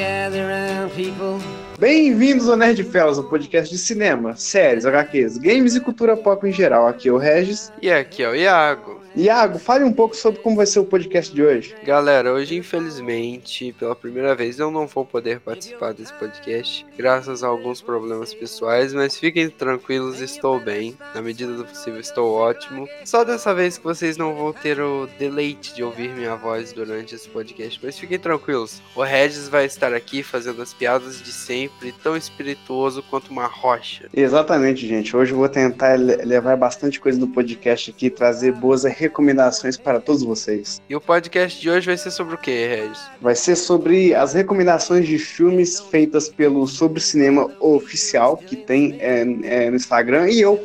gather round people. Bem-vindos ao Nerd Fellas, um podcast de cinema, séries, HQs, games e cultura pop em geral. Aqui é o Regis. E aqui é o Iago. Iago, fale um pouco sobre como vai ser o podcast de hoje. Galera, hoje infelizmente, pela primeira vez, eu não vou poder participar desse podcast, graças a alguns problemas pessoais, mas fiquem tranquilos, estou bem. Na medida do possível, estou ótimo. Só dessa vez que vocês não vão ter o deleite de ouvir minha voz durante esse podcast, mas fiquem tranquilos. O Regis vai estar aqui fazendo as piadas de sempre, tão espirituoso quanto uma rocha. Exatamente, gente. Hoje eu vou tentar levar bastante coisa do podcast aqui, trazer boas recomendações para todos vocês. E o podcast de hoje vai ser sobre o que, Regis? Vai ser sobre as recomendações de filmes feitas pelo Sobre Cinema Oficial, que tem é, é, no Instagram, e eu.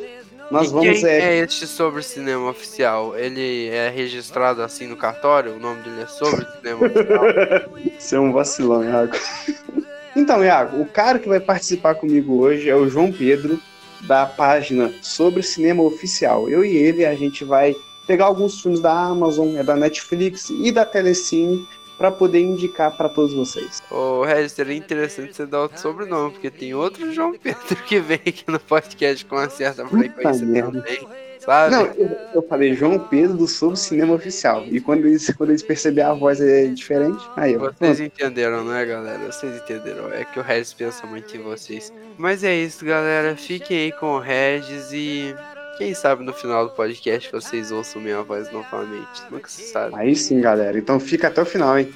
Nós e vamos. Quem é... é este Sobre Cinema Oficial? Ele é registrado assim no cartório? O nome dele é Sobre Cinema Oficial? Você é um vacilão, Iago. então, Iago, o cara que vai participar comigo hoje é o João Pedro, da página Sobre Cinema Oficial. Eu e ele, a gente vai pegar alguns filmes da Amazon, é da Netflix e da Telecine para poder indicar para todos vocês. Ô, Regis, seria interessante você dar outro sobrenome, porque tem outro João Pedro que vem aqui no podcast com uma certa frequência também. Sabe? Não, eu, eu, falei João Pedro do Sobre Cinema Oficial. E quando eles, quando eles perceberam a voz é diferente, aí eu. Vocês entenderam, né, galera? Vocês entenderam. É que o Regis pensa muito em vocês. Mas é isso, galera. Fiquem aí com o Regis e quem sabe no final do podcast vocês ouçam minha voz novamente. Nunca se sabe. Aí sim, galera. Então fica até o final, hein?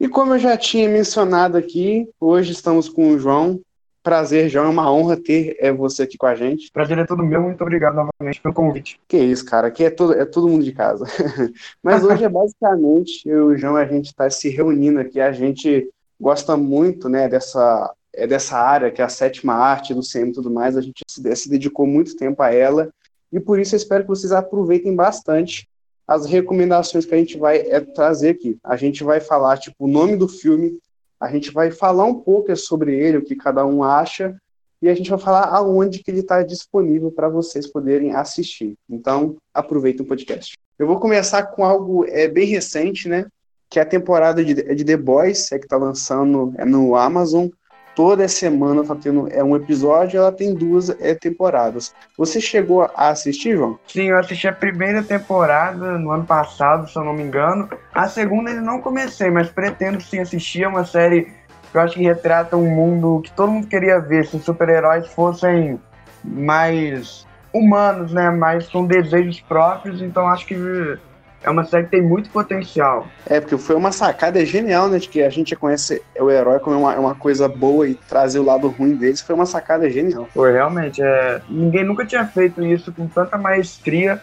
E como eu já tinha mencionado aqui, hoje estamos com o João. Prazer, João. É uma honra ter é, você aqui com a gente. Prazer é todo meu. Muito obrigado novamente pelo convite. Que isso, cara. Aqui é todo, é todo mundo de casa. Mas hoje é basicamente eu e o João, a gente está se reunindo aqui. A gente gosta muito né, dessa, é dessa área, que é a sétima arte do CM e tudo mais, a gente se, se dedicou muito tempo a ela, e por isso eu espero que vocês aproveitem bastante as recomendações que a gente vai é, trazer aqui. A gente vai falar, tipo, o nome do filme, a gente vai falar um pouco sobre ele, o que cada um acha, e a gente vai falar aonde que ele está disponível para vocês poderem assistir. Então, aproveitem o podcast. Eu vou começar com algo é, bem recente, né? Que é a temporada de, de The Boys, é que está lançando é no Amazon toda semana tá tendo é um episódio, ela tem duas é, temporadas. Você chegou a assistir, João? Sim, eu assisti a primeira temporada no ano passado, se eu não me engano. A segunda ainda não comecei, mas pretendo sim assistir. É uma série que eu acho que retrata um mundo que todo mundo queria ver se super-heróis fossem mais humanos, né? Mais com desejos próprios. Então acho que é uma série que tem muito potencial. É, porque foi uma sacada genial, né? De que a gente conhece o herói como uma, uma coisa boa e trazer o lado ruim deles. Foi uma sacada genial. Foi, realmente. É, ninguém nunca tinha feito isso com tanta maestria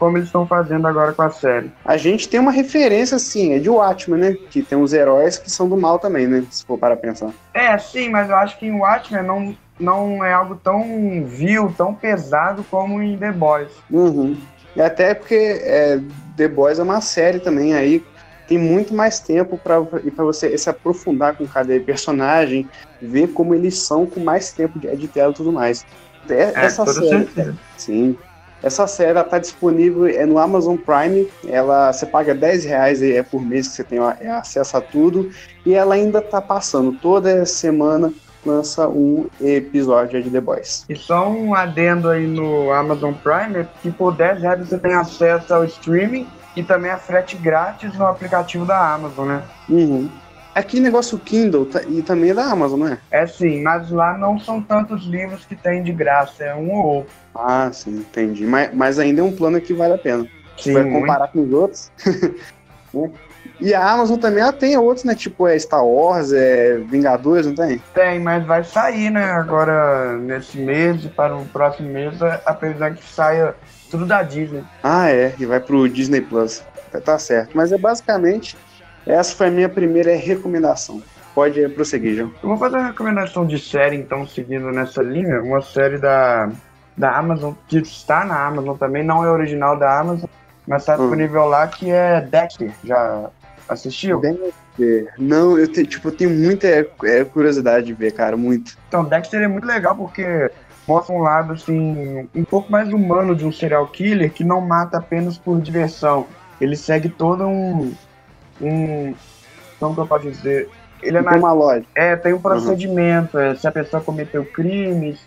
como eles estão fazendo agora com a série. A gente tem uma referência, assim, é de Watchmen, né? Que tem os heróis que são do mal também, né? Se for para pensar. É, sim, mas eu acho que em Watchmen não, não é algo tão vil, tão pesado como em The Boys. Uhum. E até porque é, The Boys é uma série também, aí tem muito mais tempo para você se aprofundar com cada personagem, ver como eles são com mais tempo de, de tela e tudo mais. É, é, essa série, certeza. sim. Essa série está disponível é no Amazon Prime. Ela você paga 10 reais é por mês que você tem é, acesso a tudo. E ela ainda está passando toda semana lança um episódio de The Boys. E só um adendo aí no Amazon Prime, que por 10 reais você tem acesso ao streaming e também a frete grátis no aplicativo da Amazon, né? Uhum. Aqui negócio Kindle tá, e também é da Amazon, não é? É sim, mas lá não são tantos livros que tem de graça, é um ou outro. Ah, sim, entendi. Mas, mas ainda é um plano que vale a pena. Sim, vai comparar muito. com os outros. E a Amazon também ela tem outros, né? Tipo, é Star Wars, é Vingadores, não tem? Tem, mas vai sair, né? Agora, nesse mês e para o próximo mês, apesar que saia tudo da Disney. Ah, é, e vai pro Disney Plus. Tá certo. Mas é basicamente, essa foi a minha primeira recomendação. Pode prosseguir, João. Eu vou fazer uma recomendação de série, então, seguindo nessa linha. Uma série da, da Amazon, que está na Amazon também, não é original da Amazon, mas está hum. disponível lá, que é Dexter. Já assistiu? Dexter. Não, eu, te, tipo, eu tenho muita é, curiosidade de ver, cara, muito. Então, Dexter é muito legal porque mostra um lado assim um pouco mais humano de um serial killer que não mata apenas por diversão. ele segue todo um. um como que eu posso dizer? Ele é, tem uma lógica. É, tem um procedimento. Uhum. É, se a pessoa cometeu crimes,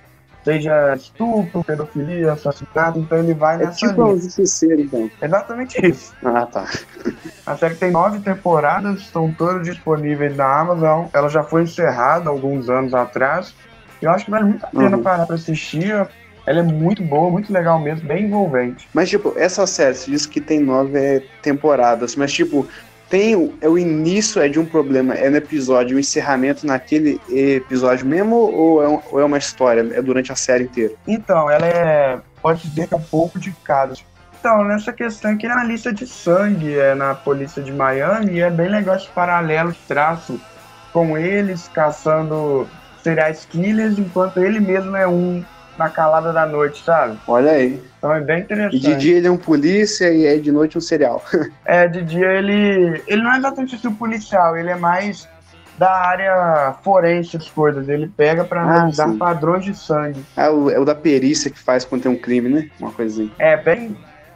seja estupro, pedofilia, assassinato, então ele vai é nessa tipo um justiceiro, então. Exatamente isso. Ah, tá. A série tem nove temporadas, estão todas disponíveis na Amazon. Ela já foi encerrada alguns anos atrás. Eu acho que vale muito a pena uhum. parar pra assistir. Ela é muito boa, muito legal mesmo, bem envolvente. Mas, tipo, essa série, você disse que tem nove temporadas, mas, tipo, tem o, é o início é de um problema, é no episódio, o encerramento naquele episódio mesmo, ou é, ou é uma história, é durante a série inteira? Então, ela é, pode dizer que é um pouco de cada. Então, nessa questão aqui, na lista de sangue, é na polícia de Miami, e é bem legal esse paralelo traço com eles caçando serial killers, enquanto ele mesmo é um na calada da noite, sabe? Olha aí. Então é bem interessante. E de dia ele é um polícia e é de noite um serial. é, de dia ele. Ele não é exatamente um policial, ele é mais da área forense das coisas. Ele pega para ah, analisar padrões de sangue. É o, é o da perícia que faz quando tem um crime, né? Uma coisinha. É, bem,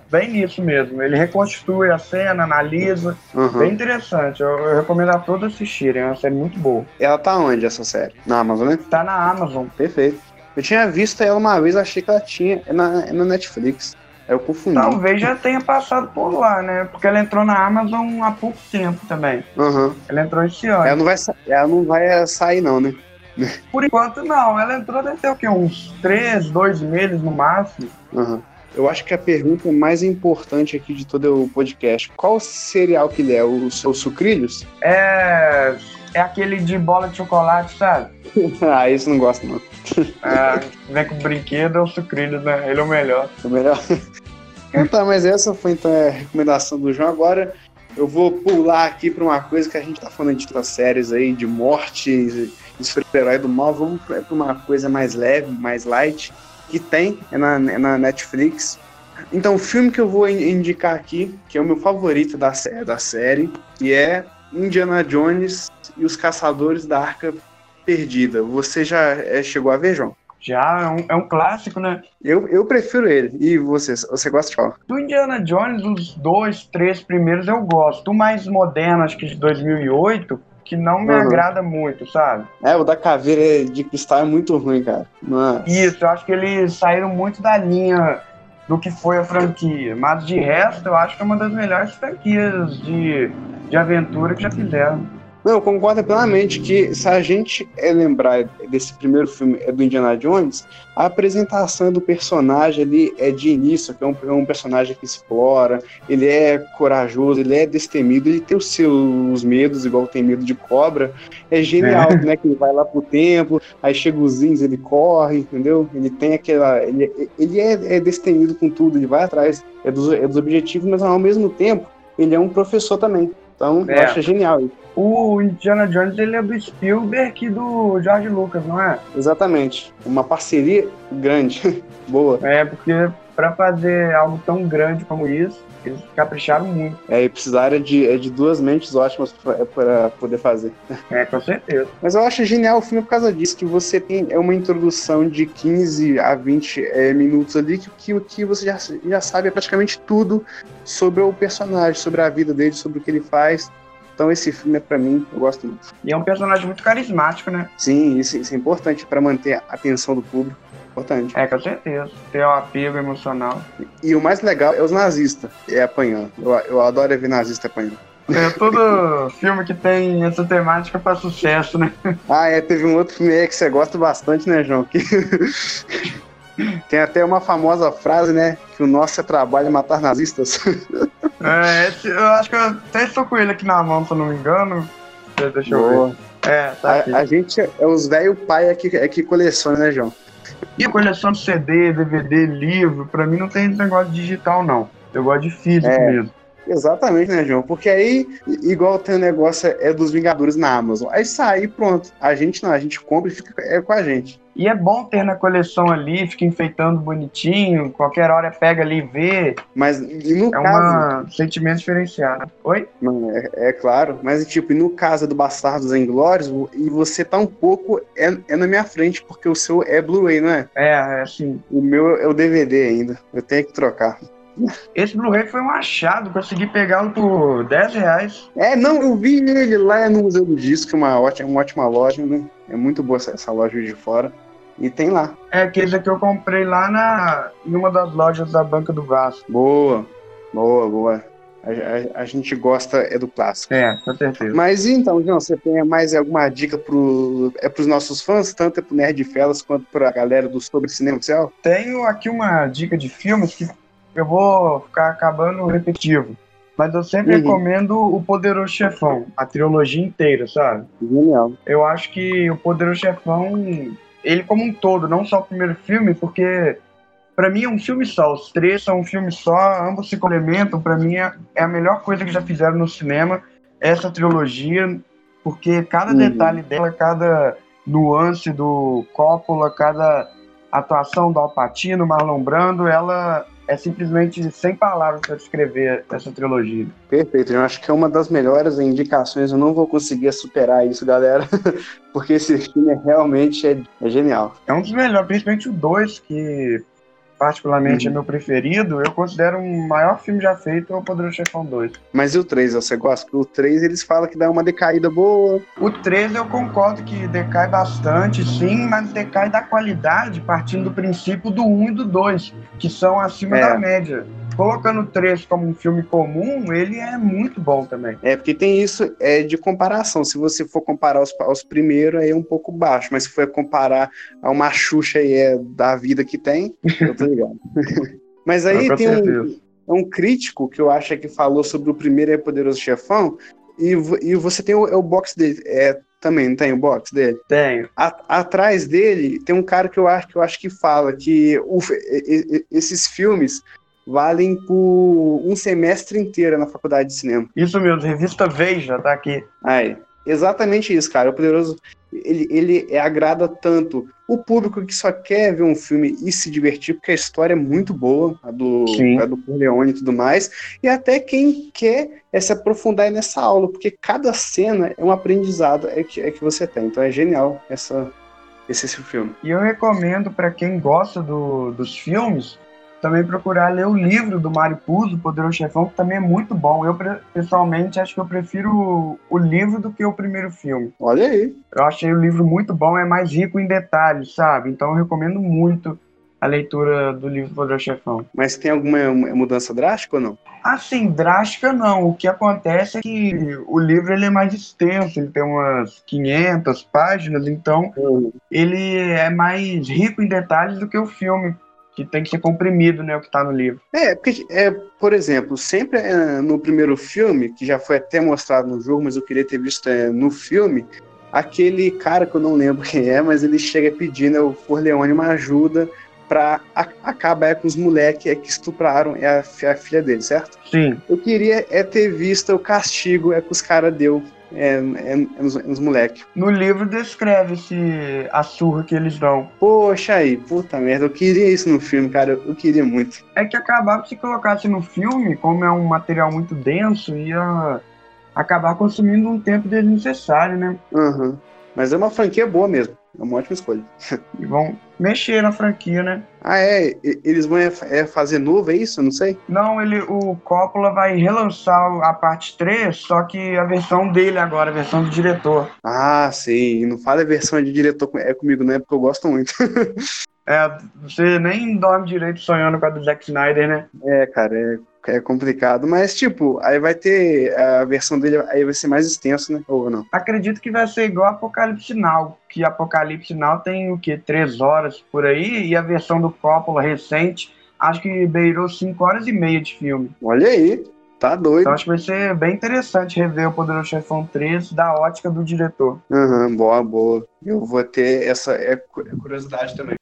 bem isso mesmo. Ele reconstitui a cena, analisa. Uhum. Bem interessante. Eu, eu, recomendo a todos assistirem. É uma série muito boa. Ela tá onde, essa série? Na Amazon, né? Tá na Amazon. Perfeito. Eu tinha visto ela uma vez, achei que ela tinha. Na, na Netflix. Eu confundi. Talvez já tenha passado por lá, né? Porque ela entrou na Amazon há pouco tempo também. Uhum. Ela entrou esse ano. Ela não vai, ela não vai sair, não, né? Por enquanto, não. Ela entrou deve ter o quê? Uns três, dois meses no máximo. Uhum. Eu acho que a pergunta mais importante aqui de todo o podcast: qual cereal que ele é? Os, os sucrilhos? É. É aquele de bola de chocolate, sabe? ah, isso não gosto, não. ah, vem com brinquedo ou sucrilhos, né? Ele é o melhor. O melhor. então, tá, mas essa foi então a recomendação do João. Agora eu vou pular aqui para uma coisa que a gente tá falando de outras séries aí, de morte, de super-herói do mal. Vamos para uma coisa mais leve, mais light, que tem, é na, é na Netflix. Então, o filme que eu vou indicar aqui, que é o meu favorito da, da série, que é Indiana Jones e os Caçadores da Arca Perdida. Você já é, chegou a ver, João? Já, é um, é um clássico, né? Eu, eu prefiro ele. E você? Você gosta de qual? Do Indiana Jones, os dois, três primeiros eu gosto. O mais moderno, acho que de 2008, que não me uhum. agrada muito, sabe? É, o da caveira de cristal é muito ruim, cara. Nossa. Isso, eu acho que eles saíram muito da linha do que foi a franquia. Mas de resto, eu acho que é uma das melhores franquias de, de aventura que já fizeram. Não, eu concordo plenamente que se a gente é lembrar desse primeiro filme é do Indiana Jones, a apresentação do personagem ali é de início, que é um, é um personagem que explora, ele é corajoso, ele é destemido, ele tem os seus medos, igual tem medo de cobra. É genial, é. né? Que ele vai lá pro templo, aí chega os índios, ele corre, entendeu? Ele tem aquela. Ele, ele é, é destemido com tudo, ele vai atrás é dos, é dos objetivos, mas ao mesmo tempo ele é um professor também. Então, é. eu acho genial isso. O Indiana Jones ele é do Spielberg e do George Lucas, não é? Exatamente. Uma parceria grande. Boa. É, porque para fazer algo tão grande como isso, eles capricharam muito. É, e precisaram de, é de duas mentes ótimas para poder fazer. É, com certeza. Mas eu acho genial o filme por causa disso, que você tem é uma introdução de 15 a 20 é, minutos ali, que, que, que você já, já sabe praticamente tudo sobre o personagem, sobre a vida dele, sobre o que ele faz. Então esse filme é para mim, eu gosto muito. E é um personagem muito carismático, né? Sim, isso, isso é importante para manter a atenção do público. Importante. É, com certeza. Ter um apego emocional. E, e o mais legal é os nazistas é apanhando. Eu, eu adoro ver nazista apanhando. É todo filme que tem essa temática para sucesso, né? Ah, é. Teve um outro filme aí que você gosta bastante, né, João? Que... tem até uma famosa frase, né? Que o nosso trabalho é matar nazistas. É, esse, eu acho que eu até estou com ele aqui na mão, se eu não me engano. Deixa eu Boa. ver. É, tá a, a, gente é os velho pai é que, é que coleciona, né, João? E a coleção de CD, DVD, livro, pra mim não tem negócio digital, não. Eu gosto de físico é. mesmo. Exatamente, né, João? Porque aí, igual tem o negócio é dos Vingadores na Amazon. Aí sai pronto. A gente não, a gente compra e fica é com a gente. E é bom ter na coleção ali, fica enfeitando bonitinho, qualquer hora pega ali e vê. Mas e no é caso. um sentimento diferenciado. Oi? Não, é, é, claro, mas tipo, e no caso do Bastardos Inglórios, e você tá um pouco. É, é na minha frente, porque o seu é Blu-ray, não é? É, é assim. O meu é o DVD ainda. Eu tenho que trocar. Esse Blu-ray foi um achado, consegui pegá-lo por 10 reais. É, não, eu vi ele lá no Museu do Disco, uma ótima, uma ótima loja, né? É muito boa essa, essa loja de fora. E tem lá. É aquele que eu comprei lá na, em uma das lojas da Banca do Vasco. Boa, boa, boa. A, a, a, gente gosta é do clássico. É, com certeza. Mas então, João, você tem mais alguma dica pro, é pros nossos fãs, tanto é pro Nerd Felas quanto pra galera do Sobre Cinema Oficial? Tenho aqui uma dica de filmes que eu vou ficar acabando repetitivo. Mas eu sempre uhum. recomendo O Poderoso Chefão, a trilogia inteira, sabe? Genial. Eu acho que O Poderoso Chefão, ele como um todo, não só o primeiro filme, porque para mim é um filme só. Os três são um filme só, ambos se complementam. Para mim é, é, a melhor coisa que já fizeram no cinema, essa trilogia, porque cada uhum. detalhe dela, cada nuance do Coppola, cada atuação do Alpatino, Marlon Brando, ela é simplesmente sem palavras para descrever essa trilogia. Perfeito, eu acho que é uma das melhores indicações. Eu não vou conseguir superar isso, galera, porque esse filme realmente é, é genial. É um dos melhores, principalmente o 2, que particularmente é uhum. é meu preferido, eu considero o maior filme já feito é o Poderoso Chefão 2. Mas e o 3, você gosta? Porque o 3 eles falam que dá uma decaída boa. O 3 eu concordo que decai bastante, sim, mas decai da qualidade partindo do princípio do 1 e do 2, que são acima é. da média colocando o 3 como um filme comum, ele é muito bom também. É, porque tem isso é de comparação. Se você for comparar os, os primeiros, aí é um pouco baixo, mas se for comparar a uma Xuxa aí é, da vida que tem, eu tô ligado. mas aí tem um, um, crítico que eu acho que falou sobre o primeiro é Poderoso Chefão, e, e você tem o, é o box dele. É, também não tem o box dele? Tenho. A, atrás dele tem um cara que eu acho que eu acho que fala que o, esses filmes valem por um semestre inteiro na faculdade de cinema. Isso mesmo, revista Veja tá aqui. Aí, exatamente isso, cara. O Poderoso, ele, ele agrada tanto o público que só quer ver um filme e se divertir, porque a história é muito boa, a do, a do Corleone e tudo mais, e até quem quer é se aprofundar nessa aula, porque cada cena é um aprendizado é que, é que você tem. Então é genial essa, esse, esse filme. E eu recomendo para quem gosta do, dos filmes também procurar ler o livro do Mário Puzo, Poderoso Chefão, que também é muito bom. Eu, pessoalmente, acho que eu prefiro o livro do que o primeiro filme. Olha aí. Eu achei o livro muito bom, é mais rico em detalhes, sabe? Então eu recomendo muito a leitura do livro Poderoso Chefão. Mas tem alguma mudança drástica ou não? Assim, drástica não. O que acontece é que o livro ele é mais extenso, ele tem umas 500 páginas, então uhum. ele é mais rico em detalhes do que o filme que tem que ser comprimido, né, o que está no livro. É, porque, é, por exemplo, sempre é, no primeiro filme, que já foi até mostrado no jogo, mas eu queria ter visto é, no filme, aquele cara que eu não lembro quem é, mas ele chega pedindo ao Corleone uma ajuda para acabar com os moleques que estupraram a, a, filha dele, certo? Sim. Eu queria é ter visto o castigo é que os caras deu é, é, é nos, nos moleques. No livro descreve-se a surra que eles dão. Poxa aí, puta merda, eu queria isso no filme, cara, eu, eu queria muito. É que acabar se colocasse no filme, como é um material muito denso, ia acabar consumindo um tempo desnecessário, né? Uhum. Mas é uma franquia boa mesmo. É uma ótima escolha. E vão mexer na franquia, né? Ah, é? Eles vão é, é fazer novo, é isso? Eu não sei. Não, ele, o Coppola vai relançar a parte 3, só que a versão dele agora, a versão do diretor. Ah, sim. Não fala a versão de diretor é comigo, não é porque eu gosto muito. é, você nem dorme direito sonhando com a do Zack Snyder, né? É, cara, é é complicado, mas tipo, aí vai ter a versão dele, aí vai ser mais extenso, né? Ou não? Acredito que vai ser igual Apocalipse Now, que Apocalipse Now tem o que? Três horas por aí, e a versão do Coppola recente, acho que beirou cinco horas e meia de filme. Olha aí, Tá doido. Então acho que vai ser bem interessante rever o Poderoso Chefão 3 da ótica do diretor. Uhum, boa, boa. Eu vou ter essa é, curiosidade também.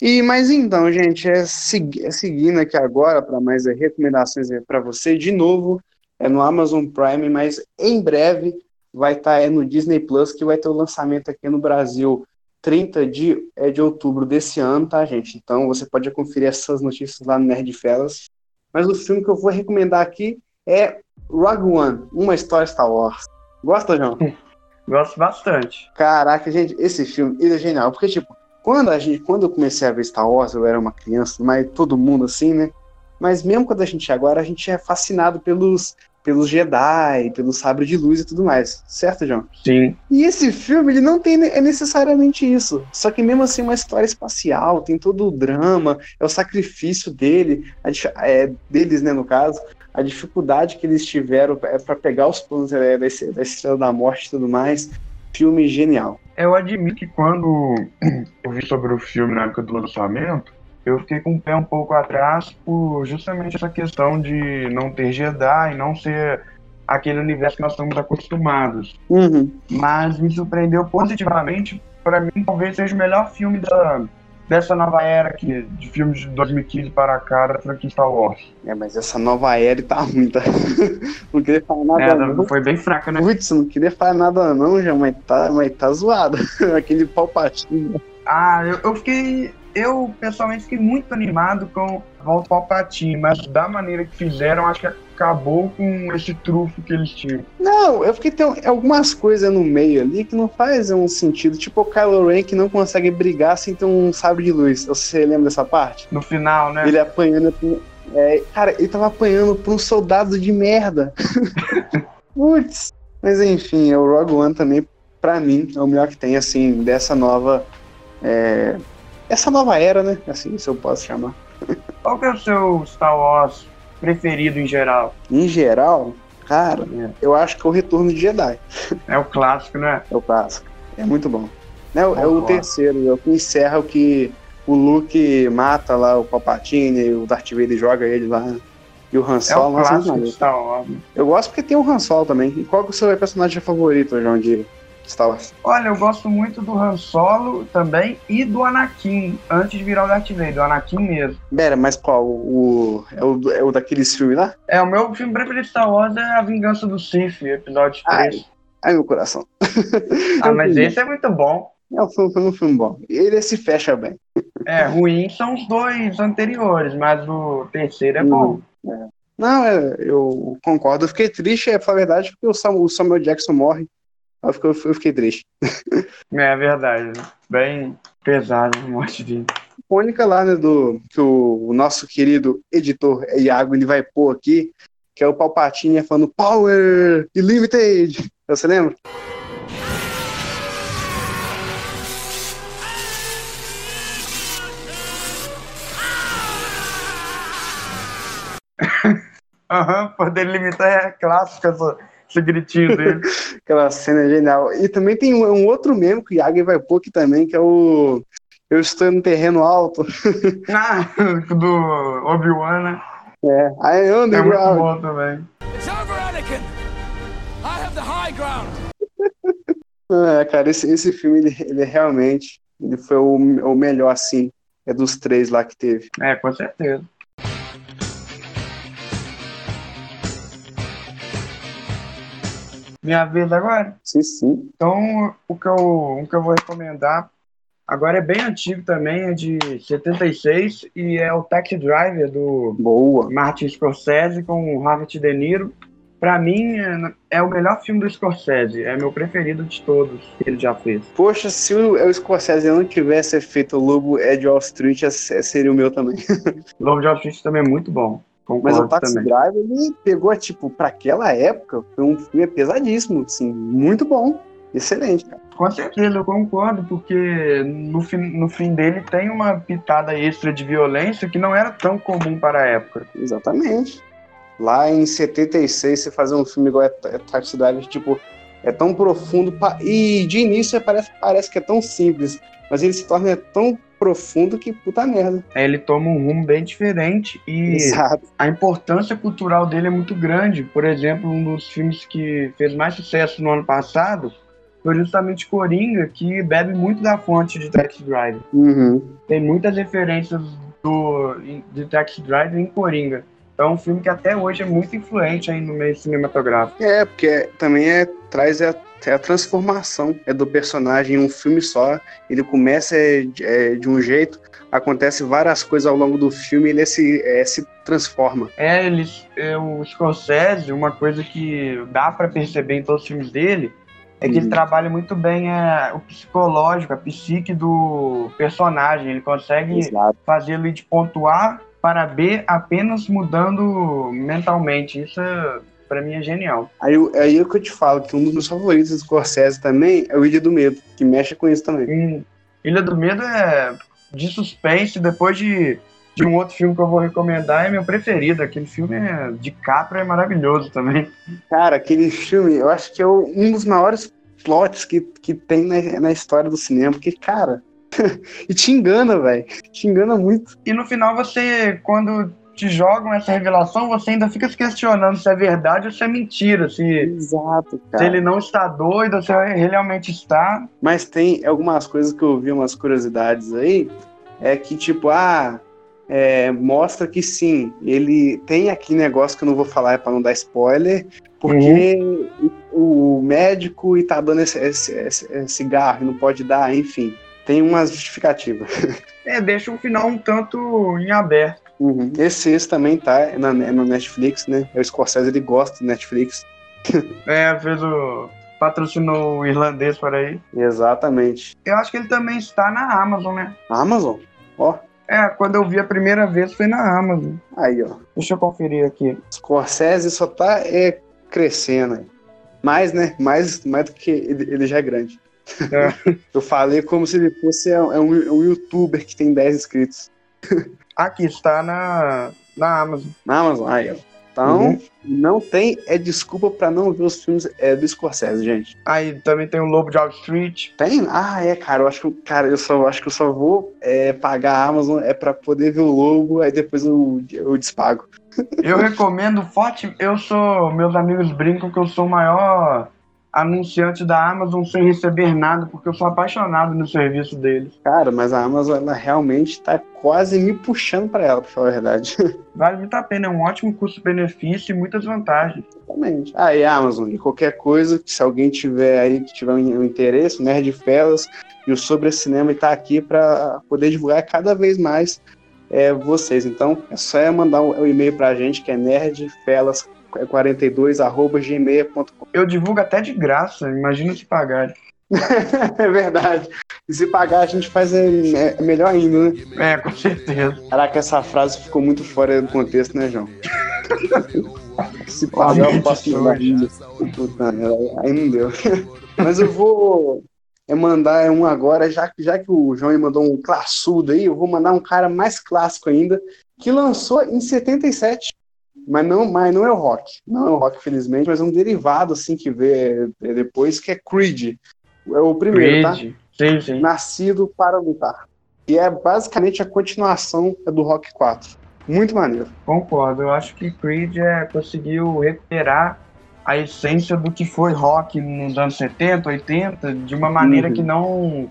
E mas então, gente, é, segui é seguindo aqui agora para mais recomendações para você de novo, é no Amazon Prime, mas em breve vai estar tá, é no Disney Plus que vai ter o lançamento aqui no Brasil 30 de, é, de outubro desse ano, tá, gente? Então você pode conferir essas notícias lá no Nerd Fellas. Mas o filme que eu vou recomendar aqui é Rogue One, uma história Star Wars. Gosta, João? Gosto bastante. Caraca, gente, esse filme é genial, porque, tipo, quando, a gente, quando eu comecei a ver Star Wars, eu era uma criança, mas todo mundo assim, né? Mas mesmo quando a gente agora, a gente é fascinado pelos, pelos Jedi, pelo sabre de luz e tudo mais, certo, João? Sim. E esse filme, ele não tem é necessariamente isso. Só que mesmo assim, uma história espacial, tem todo o drama, é o sacrifício dele, a, é, deles, né, no caso, a dificuldade que eles tiveram para é, pegar os planos é, da Estrela da Morte e tudo mais. Filme genial. Eu admito que quando eu vi sobre o filme na época do lançamento, eu fiquei com o pé um pouco atrás por justamente essa questão de não ter Jedi e não ser aquele universo que nós estamos acostumados. Uhum. Mas me surpreendeu positivamente. Para mim, talvez seja o melhor filme da, dessa nova era aqui, de filmes de 2015 para cá, da franquia Star Wars. É, mas essa nova era tá ruim, tá? não queria falar nada é, não. Foi bem fraca, né? Putz, não queria falar nada não, já, mas tá, mas tá zoado. Aquele palpatinho. Ah, eu, eu fiquei eu, pessoalmente, fiquei muito animado com volta Palpatine, mas da maneira que fizeram, acho que acabou com esse trufo que eles tinham. Não, eu fiquei tem algumas coisas no meio ali que não fazem um sentido. Tipo o Kylo Ren que não consegue brigar sem ter um sabre de luz. Você lembra dessa parte? No final, né? Ele apanhando. É, cara, ele tava apanhando por um soldado de merda. Putz. Mas enfim, o Rogue One também, pra mim, é o melhor que tem, assim, dessa nova. É, essa nova era, né? Assim, se eu posso chamar. Qual que é o seu Star Wars preferido em geral? Em geral, cara, é. eu acho que é o Retorno de Jedi. É o clássico, né? É o clássico. É muito bom. É, é o terceiro, é o que encerra o que o Luke mata lá o Palpatine, o Darth Vader joga ele lá. E o Han Solo. É o clássico Star Wars. Eu gosto porque tem o Han Solo também. E qual que é o seu personagem favorito, João, de Star Wars? Olha, eu gosto muito do Han Solo também e do Anakin, antes de virar o Darth Vader, do Anakin mesmo. Pera, mas qual? O, é, o, é o daqueles filmes lá? É, o meu filme preferido de Star Wars é A Vingança do Sith, episódio 3. Ai, ai meu coração. ah, mas esse é muito bom. É um filme, um filme bom. Ele se fecha bem. É, ruim são os dois anteriores, mas o terceiro é bom. É. Não, é, eu concordo. Eu fiquei triste, é pra verdade, porque o Samuel Jackson morre. Eu fiquei, eu fiquei triste. É verdade. Bem pesado a morte dele. Icônica lá, né, do que o, nosso querido editor Iago ele vai pôr aqui, que é o Palpatine falando Power Limited. Você lembra? Aham, uhum, poder limitar é clássica esse gritinho dele. Aquela cena é genial. E também tem um, um outro meme que o Yagi vai pôr aqui também, que é o Eu Estou no Terreno Alto. ah, do Obi-Wan, né? É, I am the é ground. muito bom também. It's over, Anakin! I have the high ground! é, cara, esse, esse filme, ele, ele realmente ele foi o, o melhor, assim, é dos três lá que teve. É, com certeza. Minha vez agora? Sim, sim. Então, o que eu, o que eu vou recomendar agora é bem antigo também, é de 76 e é o Taxi Driver do Boa. Martin Scorsese com o Robert De Niro. Pra mim, é, é o melhor filme do Scorsese. É meu preferido de todos que ele já fez. Poxa, se o, o Scorsese não tivesse feito o Lobo Ed Wall Street, seria o meu também. Lobo de Wall Street também é muito bom. Concordo Mas o Taxi também. Driver, ele pegou, tipo, pra aquela época, foi um filme pesadíssimo, assim, muito bom. Excelente, cara. Com certeza, eu concordo, porque no fim, no fim dele tem uma pitada extra de violência que não era tão comum para a época. Exatamente. Lá em 76, você fazer um filme igual é, é Taxi Driver, tipo, é tão profundo, e de início parece, parece que é tão simples, mas ele se torna tão profundo que puta merda. É, ele toma um rumo bem diferente e Exato. a importância cultural dele é muito grande. Por exemplo, um dos filmes que fez mais sucesso no ano passado foi justamente Coringa, que bebe muito da fonte de Taxi Driver. Uhum. Tem muitas referências do, de Taxi Driver em Coringa. Então é um filme que até hoje é muito influente aí no meio cinematográfico. É, porque também é, traz a é a transformação é do personagem em um filme só. Ele começa é, é, de um jeito, acontece várias coisas ao longo do filme e ele se, é, se transforma. É, ele, é, o Scorsese, uma coisa que dá para perceber em todos os filmes dele, é que ele trabalha muito bem é, o psicológico, a psique do personagem. Ele consegue fazê-lo de ponto A para B apenas mudando mentalmente. Isso, pra mim, é genial. Aí, aí é o que eu te falo, que um dos meus favoritos do Scorsese também é o Ilha do Medo, que mexe com isso também. Hum, Ilha do Medo é de suspense, depois de, de um outro filme que eu vou recomendar, é meu preferido. Aquele filme é de Capra é maravilhoso também. Cara, aquele filme, eu acho que é um dos maiores plots que, que tem na, na história do cinema, porque, cara, e te engana, velho. Te engana muito. E no final você, quando te jogam essa revelação, você ainda fica se questionando se é verdade ou se é mentira, se, Exato, se cara. ele não está doido ou se ele realmente está. Mas tem algumas coisas que eu vi, umas curiosidades aí, é que, tipo, ah, é, mostra que sim, ele tem aquele negócio que eu não vou falar é pra não dar spoiler, porque o, o médico e tá dando esse, esse, esse- esse cigarro e não pode dar, enfim. Tem uma justificativa. É, deixa o final um tanto em aberto. Uhum. Esse, esse também tá na, no Netflix, né? O Scorsese, ele gosta do Netflix. É, fez o. patrocinou o irlandês por aí. Exatamente. Eu acho que ele também está na Amazon, né? Amazon? Ó, É, quando eu vi a primeira vez foi na Amazon. aí, ó. Deixa eu conferir aqui. Scorsese só tá é, crescendo. aí. Mais, né? Mais, mais do que ele, ele já é grande. É. Eu falei como se ele fosse é, um, é um youtuber que tem 10 inscritos. Aqui está na, na Amazon. Na Amazon, aí, ó. Então, Uhum. não tem é desculpa pra não ver os filmes é, do Scorsese, gente. Aí também tem o Lobo de Wall Street. Tem? Ah, é, cara. Eu acho que, cara, eu só acho que eu só vou é, pagar a Amazon é pra poder ver o logo, aí depois eu, eu despago. Eu recomendo forte. Eu sou. Meus amigos brincam que eu sou o maior anunciante da Amazon sem receber nada, porque eu sou apaixonado no serviço deles. Cara, mas a Amazon ela realmente tá quase me puxando pra ela, pra falar a verdade. Vale muito a pena, é um ótimo custo-benefício e muitas vantagens. Exatamente. Ah, e Amazon, e qualquer coisa, se alguém tiver aí que tiver um interesse, Nerd Felas e o Sobre Cinema está aqui para poder divulgar cada vez mais é, vocês. Então, é só é mandar um, um e-mail para a gente que é nerdfelas42@gmail.com. Eu divulgo até de graça, imagina se pagar. é verdade. E se pagar, a gente faz é, é melhor ainda, né? É, com certeza. Caraca, essa frase ficou muito fora do contexto, né, João? Se pagar, eu Obviamente, posso. Puta, aí não deu. Mas eu vou é mandar um agora, já, que- já que o João mandou um classudo aí, eu vou mandar um cara mais clássico ainda, que lançou em 77. Mas não, mas não é o rock. Não é o rock, felizmente, mas é um derivado assim que é, depois, que é Creed. É o primeiro, tá? Creed. Sim, sim. Nascido para lutar. E é basicamente a continuação do Rock 4. Muito maneiro. Concordo. Eu acho que Creed é, conseguiu recuperar a essência do que foi rock nos anos 70, 80, de uma maneira Uhum. que não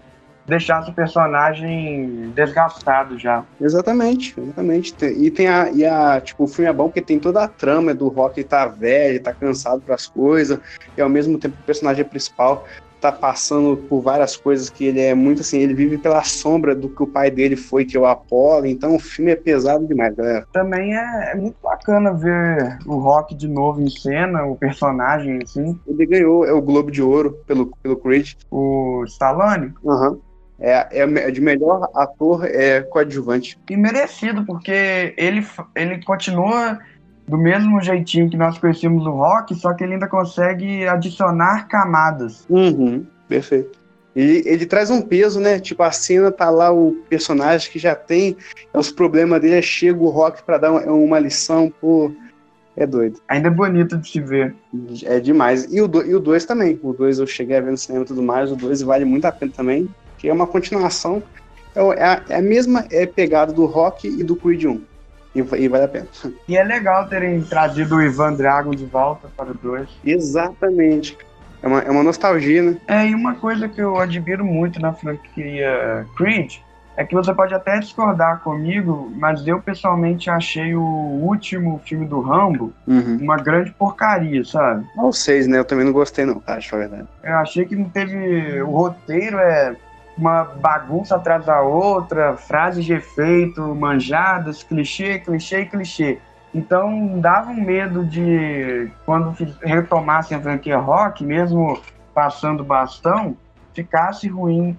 deixasse o personagem desgastado já. Exatamente, exatamente. E tem a, e a. Tipo, o filme é bom porque tem toda a trama do Rock tá velho, tá cansado pras coisas, e ao mesmo tempo o personagem principal tá passando por várias coisas que ele é muito assim, ele vive pela sombra do que o pai dele foi, que é o Apollo, então o filme é pesado demais, galera. Também é, é muito bacana ver o Rock de novo em cena, o personagem, assim, Ele ganhou é o Globo de Ouro pelo, pelo Creed. o Stallone. Aham. É, é de melhor ator é, coadjuvante. E merecido, porque ele, ele continua do mesmo jeitinho que nós conhecemos o Rock, só que ele ainda consegue adicionar camadas. Uhum, perfeito. E ele traz um peso, né? Tipo, a cena tá lá o personagem que já tem os problemas dele, chega o Rock pra dar uma, uma lição, pô, é doido. Ainda é bonito de se ver. É demais. E o 2 e o dois também. O 2 eu cheguei a ver no cinema e tudo mais, o 2 vale muito a pena também, que é uma continuação. É o- é a, é a mesma é pegada do Rock e do Creed 1. E, e vale a pena. E é legal terem trazido o Ivan Drago de volta para o 2. Exatamente. É uma, é uma nostalgia, né? É, e uma coisa que eu admiro muito na franquia Creed é que você pode até discordar comigo, mas eu pessoalmente achei o último filme do Rambo Uhum. uma grande porcaria, sabe? Ou seis, né? Eu também não gostei, não, falar a verdade. Eu achei que não teve. O roteiro é uma bagunça atrás da outra, frases de efeito, manjadas, clichê, clichê, clichê. Então dava um medo de quando retomassem a franquia rock, mesmo passando bastão, ficasse ruim,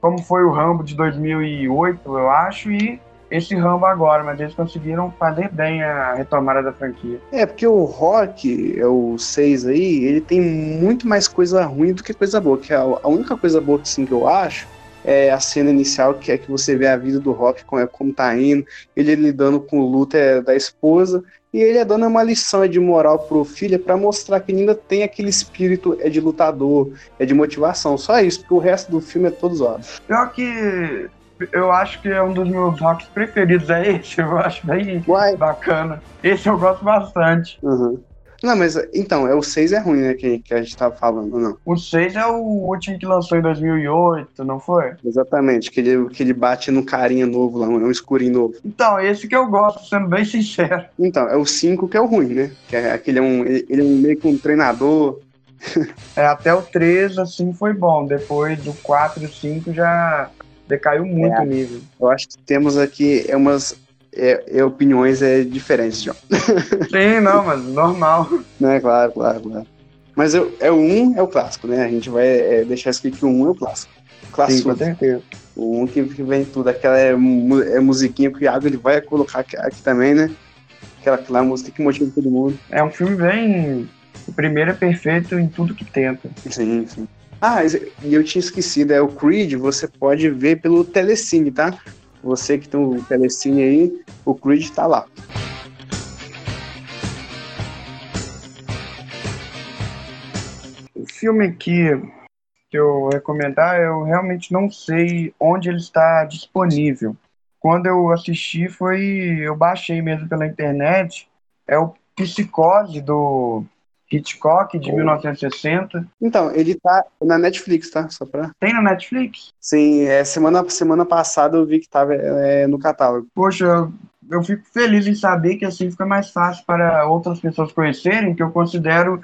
como foi o Rambo de 2008, eu acho, e esse Rambo agora, mas eles conseguiram fazer bem a retomada da franquia. É, porque o Rock, é o 6 aí, ele tem muito mais coisa ruim do que coisa boa, que a, a única coisa boa assim, que eu acho é a cena inicial, que é que você vê a vida do Rock, como, é, como tá indo, ele lidando com o luto é, da esposa, e ele é dando uma lição de moral pro filho para mostrar que ele ainda tem aquele espírito é de lutador, é de motivação. Só isso, porque o resto do filme é todo zoado. Pior que eu acho que é um dos meus rocks preferidos, é esse. Eu acho bem Uai. bacana. Esse eu gosto bastante. Uhum. Não, mas então, é o 6 é ruim, né? Que, que a gente tava falando, não? O 6 é o último que lançou em 2008, não foi? Exatamente, que ele, que ele bate no carinha novo lá, um escurinho novo. Então, esse que eu gosto, sendo bem sincero. Então, é o 5 que é o ruim, né? Que é aquele é um, ele é um, meio que um treinador. é, até o 3, assim, foi bom. Depois do 4 e 5 já decaiu muito é, o nível. Eu acho que temos aqui é umas é, é, opiniões é, diferentes, John. Sim, não, mas normal. Né, claro, claro, claro. Mas eu, é o 1 é o clássico, né? A gente vai é, deixar escrito que o 1 é o clássico. Clássico. Sim, com certeza. O 1 que, que vem tudo, aquela é, é musiquinha que o Iago ele vai colocar aqui, aqui também, né? Aquela, aquela música que motiva todo mundo. É um filme bem. O primeiro é perfeito em tudo que tenta. Sim, sim. Ah, e eu tinha esquecido, é o Creed, você pode ver pelo Telecine, tá? Você que tem o Telecine aí, o Creed tá lá. O filme aqui que eu recomendar, eu realmente não sei onde ele está disponível. Quando eu assisti foi, eu baixei mesmo pela internet, é o Psicose do Hitchcock, de oh. 1960. Então, ele tá na Netflix, tá? Só pra... Tem na Netflix? Sim, é, semana, semana passada eu vi que tava é, no catálogo. Poxa, eu, eu fico feliz em saber que assim fica mais fácil para outras pessoas conhecerem, que eu considero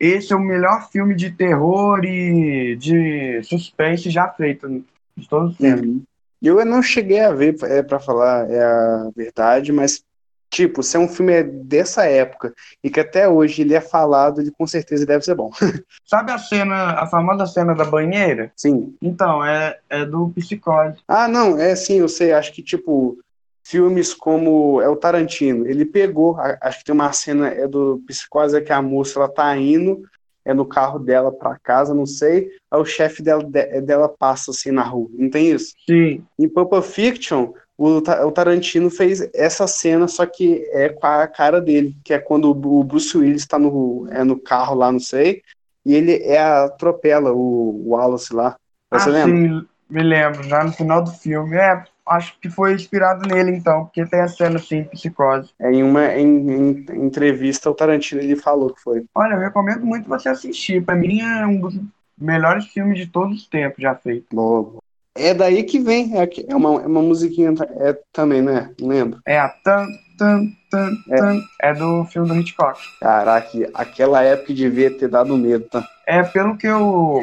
esse é o melhor filme de terror e de suspense já feito de todos os tempos. Uhum. Eu não cheguei a ver, é, para falar é a verdade, mas Tipo, se é um filme dessa época e que até hoje ele é falado, ele com certeza deve ser bom. Sabe a cena, a famosa cena da banheira? Sim. Então, é, é do Psicose. Ah, não, é sim, eu sei. Acho que, tipo, filmes como é o Tarantino, ele pegou, acho que tem uma cena é do Psicose é que a moça ela tá indo é no carro dela para casa, não sei, aí o chefe dela, dela passa assim na rua, não tem isso? Sim. Em Pulp Fiction, o, Tarantino fez essa cena, só que é com a cara dele, que é quando o Bruce Willis está no, é no carro lá, não sei, e ele é, atropela o, Wallace lá. Você ah, lembra? Sim, me lembro, já no final do filme. É, acho que foi inspirado nele então, porque tem a cena assim, psicose. É, em uma em, em, entrevista, o Tarantino ele falou que foi. Olha, eu recomendo muito você assistir. Para mim é um dos melhores filmes de todos os tempos já feito. Boa, é daí que vem, é, é, uma, é uma musiquinha é, também, né? Lembro. É a tan, tan, tan, é. tan. É do filme do Hitchcock. Caraca, aquela época devia ter dado medo, tá? É, pelo que eu.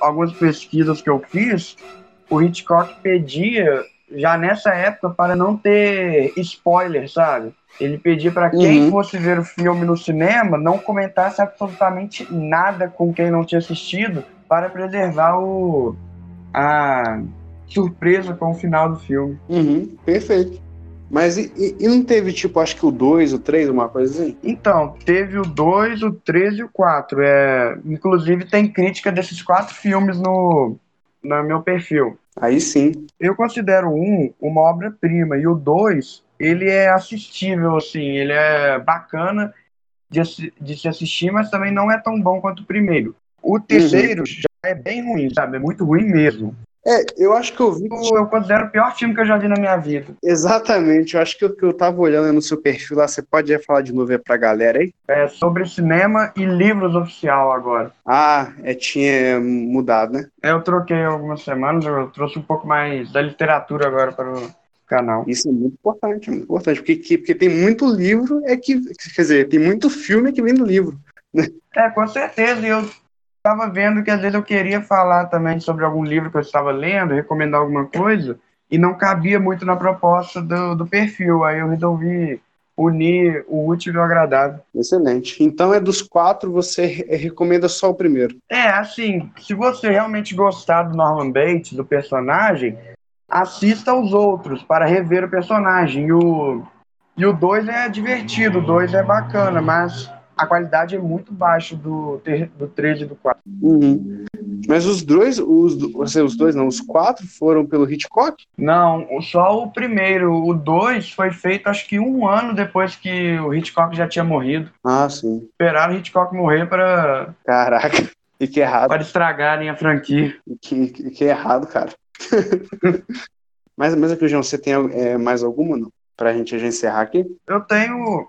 Algumas pesquisas que eu fiz, o Hitchcock pedia, já nessa época, para não ter spoiler, sabe? Ele pedia para quem uhum. fosse ver o filme no cinema não comentasse absolutamente nada com quem não tinha assistido para preservar o, a surpresa com o final do filme. Uhum, perfeito. Mas e, e, não teve, tipo, acho que o 2, o 3, uma coisa assim? Então, teve o 2, o 3 e o 4. É, inclusive, tem crítica desses quatro filmes no, no meu perfil. Aí sim. Eu considero um uma obra-prima, e o 2, ele é assistível, assim, ele é bacana de, de se assistir, mas também não é tão bom quanto o primeiro. O terceiro uhum. já é bem ruim, sabe? É muito ruim mesmo. É, eu acho que eu vi. Eu considero o pior filme que eu já vi na minha vida. Exatamente, eu acho que o que eu tava olhando no seu perfil lá, você pode falar de novo aí pra galera aí? É sobre cinema e livros oficial agora. Ah, é, tinha mudado, né? É, eu troquei algumas semanas, eu trouxe um pouco mais da literatura agora para o canal. Isso é muito importante, muito importante, porque, porque tem muito livro, é que, quer dizer, tem muito filme que vem do livro. Né? É, com certeza, e eu estava vendo que às vezes eu queria falar também sobre algum livro que eu estava lendo, recomendar alguma coisa, e não cabia muito na proposta do, do perfil. Aí eu resolvi unir o útil e o agradável. Excelente. Então é dos quatro, você recomenda só o primeiro? É, assim, se você realmente gostar do Norman Bates, do personagem, assista aos outros para rever o personagem. E o, e o 2 é divertido, o 2 é bacana, mas a qualidade é muito baixa do, do 3 e do 4. Uhum. Mas os dois, os, os dois não, os quatro foram pelo Hitchcock? Não, só o primeiro. O 2 foi feito acho que um ano depois que o Hitchcock já tinha morrido. Ah, sim. Esperaram o Hitchcock morrer para. Caraca, e que errado. Para estragarem a franquia. Que, que, que errado, cara. mas, mas aqui, João, você tem é, mais alguma não? Pra gente já encerrar aqui? Eu tenho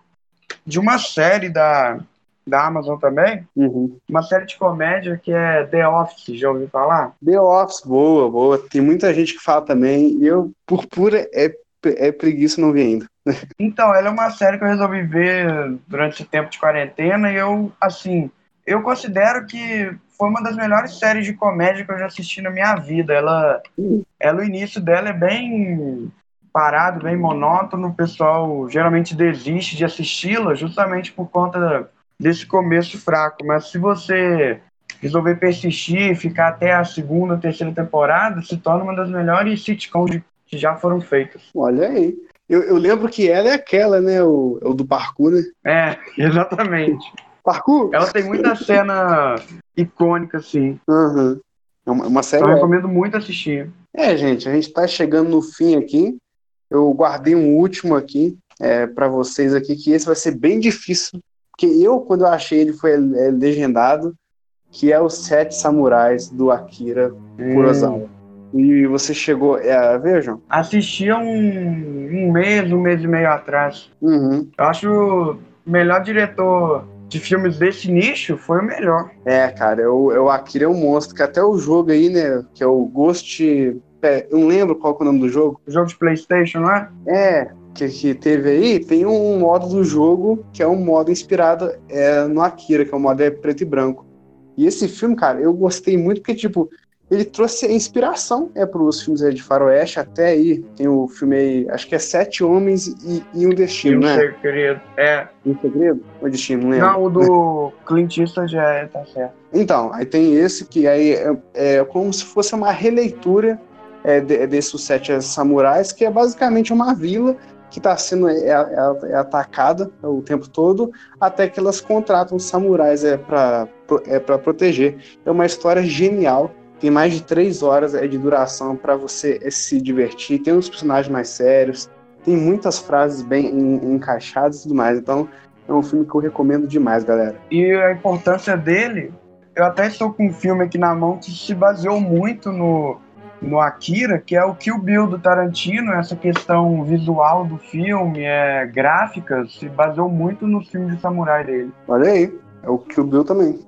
de uma série da, da Amazon também, uhum. uma série de comédia que é The Office, já ouviu falar? The Office, boa, boa. Tem muita gente que fala também, e eu, por pura, é, é preguiça não vi ainda. Então, ela é uma série que eu resolvi ver durante esse tempo de quarentena, e eu, assim, eu considero que foi uma das melhores séries de comédia que eu já assisti na minha vida. Ela, uhum. ela o início dela é bem parado, bem monótono, o pessoal geralmente desiste de assisti-la justamente por conta desse começo fraco. Mas se você resolver persistir, ficar até a segunda, terceira temporada, se torna uma das melhores sitcoms que já foram feitas. Olha aí. Eu, eu lembro que ela é aquela, né? O, o do parkour, né? É, exatamente. Parkour? Ela tem muita cena icônica, assim. Uhum. É uma, uma série. Eu recomendo muito assistir. É, gente, a gente tá chegando no fim aqui. Eu guardei um último aqui é, para vocês aqui, que esse vai ser bem difícil, porque eu, quando eu achei ele, foi é, legendado, que é os Sete Samurais do Akira Kurosawa. Hum. E você chegou é, a ver, João? Assisti um, um mês, um mês e meio atrás. Uhum. Eu acho o melhor diretor de filmes desse nicho foi o melhor. É, cara, é o, é o Akira é um monstro, que até o jogo aí, né, que é o Ghost é, eu não lembro qual é o nome do jogo. O jogo de Playstation, não é? É, que, que teve aí, tem um modo do jogo que é um modo inspirado é, no Akira, que é um modo é preto e branco. E esse filme, cara, eu gostei muito porque, tipo, ele trouxe inspiração é, para os filmes de faroeste, até aí tem o filme aí, acho que é Sete Homens e, e um Destino, e um né? segredo, é. Um segredo? O Destino, não lembro. Não, o do Clint Eastwood já é, tá certo. Então, aí tem esse que aí é, é como se fosse uma releitura é, de, desses sete samurais, que é basicamente uma vila que está sendo é, é, é, atacada o tempo todo, até que elas contratam samurais é, para é, proteger. É uma história genial, tem mais de três horas é, de duração para você é, se divertir, tem uns personagens mais sérios, tem muitas frases bem encaixadas e tudo mais. Então, é um filme que eu recomendo demais, galera. E a importância dele, eu até estou com um filme aqui na mão que se baseou muito no, no Akira, que é o Kill Bill do Tarantino, essa questão visual do filme, é, gráfica, se baseou muito no filme de samurai dele. Olha aí, é o Kill Bill também.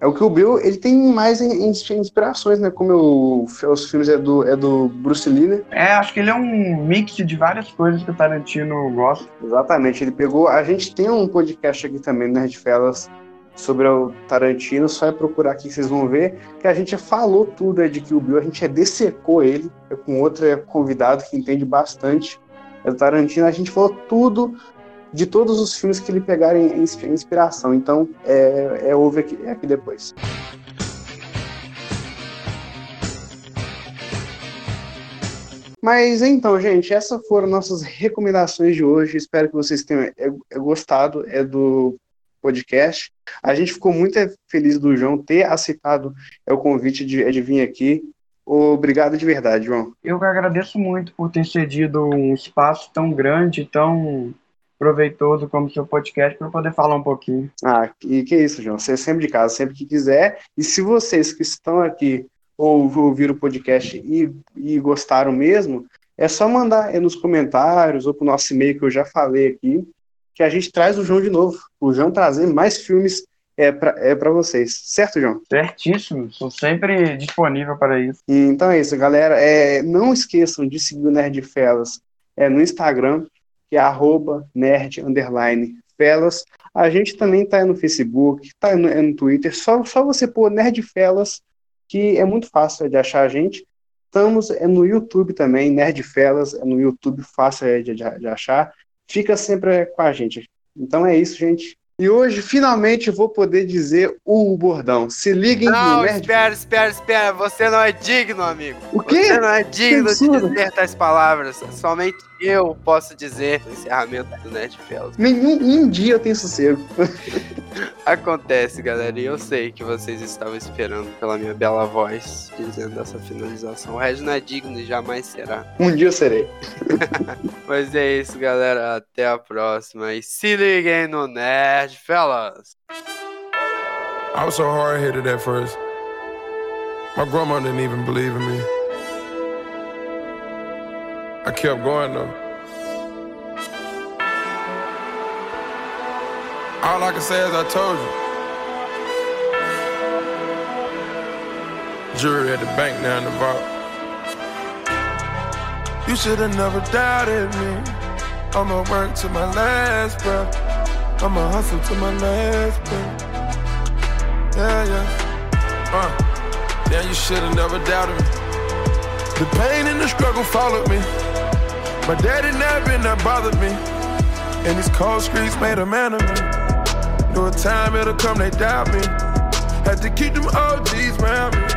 É o Kill Bill, ele tem mais inspirações, né? Como eu, os filmes é do, é do Bruce Lee, né? É, acho que ele é um mix de várias coisas que o Tarantino gosta. Exatamente, ele pegou. A gente tem um podcast aqui também, Nerd Fellas, sobre o Tarantino, só é procurar aqui que vocês vão ver que a gente falou tudo é de Kill Bill, a gente é dessecou ele é com outro convidado que entende bastante é do Tarantino, a gente falou tudo de todos os filmes que ele pegaram em, inspiração, então é, é ouve aqui, é aqui depois. Mas então, gente, essas foram nossas recomendações de hoje. Espero que vocês tenham é, é, gostado é do podcast. A gente ficou muito feliz do João ter aceitado o convite de, de vir aqui. Obrigado de verdade, João. Eu que agradeço muito por ter cedido um espaço tão grande, tão proveitoso como seu podcast para poder falar um pouquinho. Ah, e que isso, João. Você é sempre de casa, sempre que quiser. E se vocês que estão aqui ou ouviram o podcast e, e gostaram mesmo, é só mandar é nos comentários ou para o nosso e-mail que eu já falei aqui, que a gente traz o João de novo. O João trazer mais filmes é para é vocês. Certo, João? Certíssimo. Sou sempre disponível para isso. E, então é isso, galera. É, não esqueçam de seguir o Nerd Felas é, no Instagram, que é arroba nerd underline felas. A gente também está no Facebook, está no, é no Twitter. Só, só você pôr Nerd Felas, que é muito fácil de achar a gente. Estamos é no YouTube também, Nerd Felas, é no YouTube fácil de, de, de achar. Fica sempre com a gente. Então é isso, gente. E hoje, finalmente, vou poder dizer o bordão. Se liguem não, no Nerd... espera, espera, espera. Você não é digno, amigo. O quê? Você não é digno de dizer tais palavras. Somente eu posso dizer o encerramento do Nerdfellas. Nenhum um dia eu tenho sossego. Acontece, galera, e eu sei que vocês estavam esperando pela minha bela voz dizendo essa finalização. O Regis não é digno e jamais será. Um dia eu serei. Mas é isso, galera. Até a próxima. E se liguem no Nerd, fellas. I was so hard-headed at first. My grandma didn't even believe in me. I kept going though. All I can say is I told you. Jury at the bank now in the vault. You should have never doubted me. I'ma work to my last breath. I'ma hustle to my last breath. Yeah, yeah. Uh, yeah, you should have never doubted me. The pain and the struggle followed me. My daddy never been that bothered me. And these cold streets made a man of me. Know a time it'll come, they doubt me. Had to keep them OGs around me.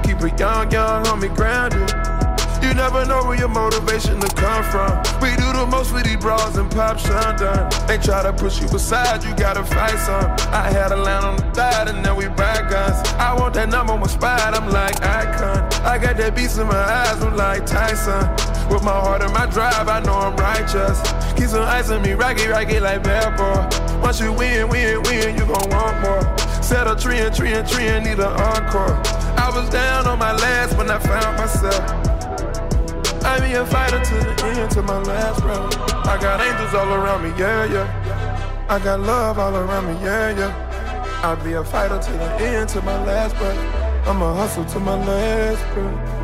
Keep a young, young homie grounded. You never know where your motivation to come from. We do the most with these bras and pop shundun. They try to push you aside, you gotta fight some. I had a line on the thigh and now we buy guns. I want that number one spot, I'm like icon. I got that beast in my eyes, I'm like Tyson. With my heart and my drive, I know I'm righteous. Keep some ice on me, rocky, rocky like bad boy. Once you win, win, win, you gon' want more. Set a tree and tree and tree and need an encore. I was down on my last when I found myself. I be a fighter to the end, to my last breath. I got angels all around me, yeah, yeah. I got love all around me, yeah, yeah. I'll be a fighter to the end, to my last breath. I'ma hustle to my last breath.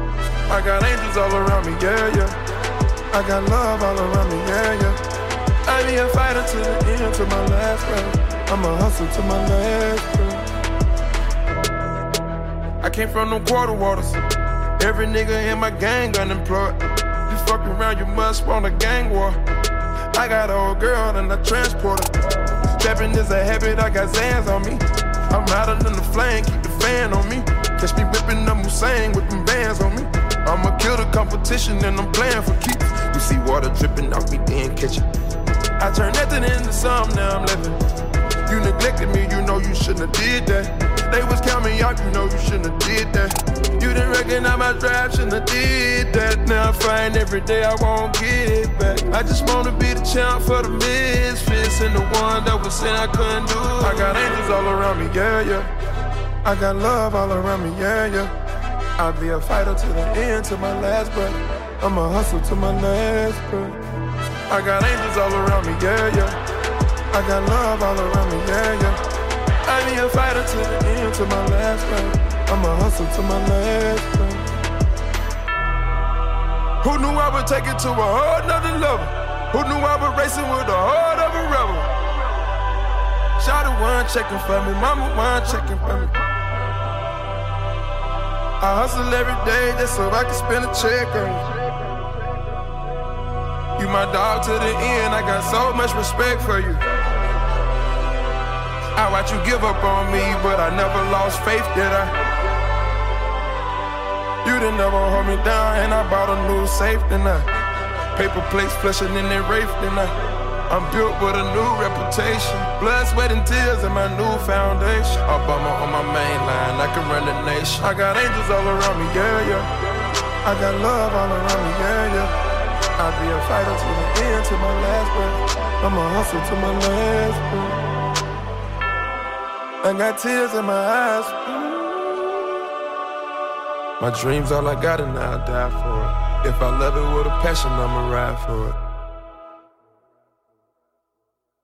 I got angels all around me, yeah, yeah. I got love all around me, yeah, yeah. I be a fighter to the end, to my last breath. I'ma hustle to my last breath. I came from the quarter waters. Every nigga in my gang unemployed. You fuck around, you must want a gang war. I got an old girl and I transport her. Trapping is a habit, I got Zans on me. I'm hotter than the flame, keep the fan on me. Catch me whipping Hussein with them bands on me. I'ma kill the competition and I'm playing for keeps. You see water dripping off me, then catch it. I turn nothing into something, now I'm living. You neglected me, you know you shouldn't have did that. They was counting out, you know you shouldn't have did that. You didn't recognize my drive, shouldn't have did that. Now I find every day I won't get it back. I just wanna be the champ for the misfits and the one that was saying I couldn't do. I got angels all around me, yeah, yeah. I got love all around me, yeah, yeah. I'll be a fighter to the end, to my last breath. I'ma hustle to my last breath. I got angels all around me, yeah, yeah. I got love all around me, yeah, yeah. I be a fighter to the end, to my last breath. I'ma hustle to my last breath. Who knew I would take it to a whole nother level? Who knew I would race racing with the heart of a rebel? Shout one checking for me, mama one checking for me. I hustle every day just so I can spend a check on you. You my dog to the end, I got so much respect for you. I watch you give up on me, but I never lost faith, did I? You didn't ever hold me down, and I bought a new safe, I paper plates flushing in their rafe, I I'm built with a new reputation. Blood, sweat, and tears in my new foundation. Obama on my main line, I can run the nation. I got angels all around me, yeah, yeah. I got love all around me, yeah, yeah. I'll be a fighter to the end, to my last breath. I'ma hustle to my last breath. I got tears in my eyes. My dreams all I got and I'll die for it. If I love it with a passion, I'ma ride for it.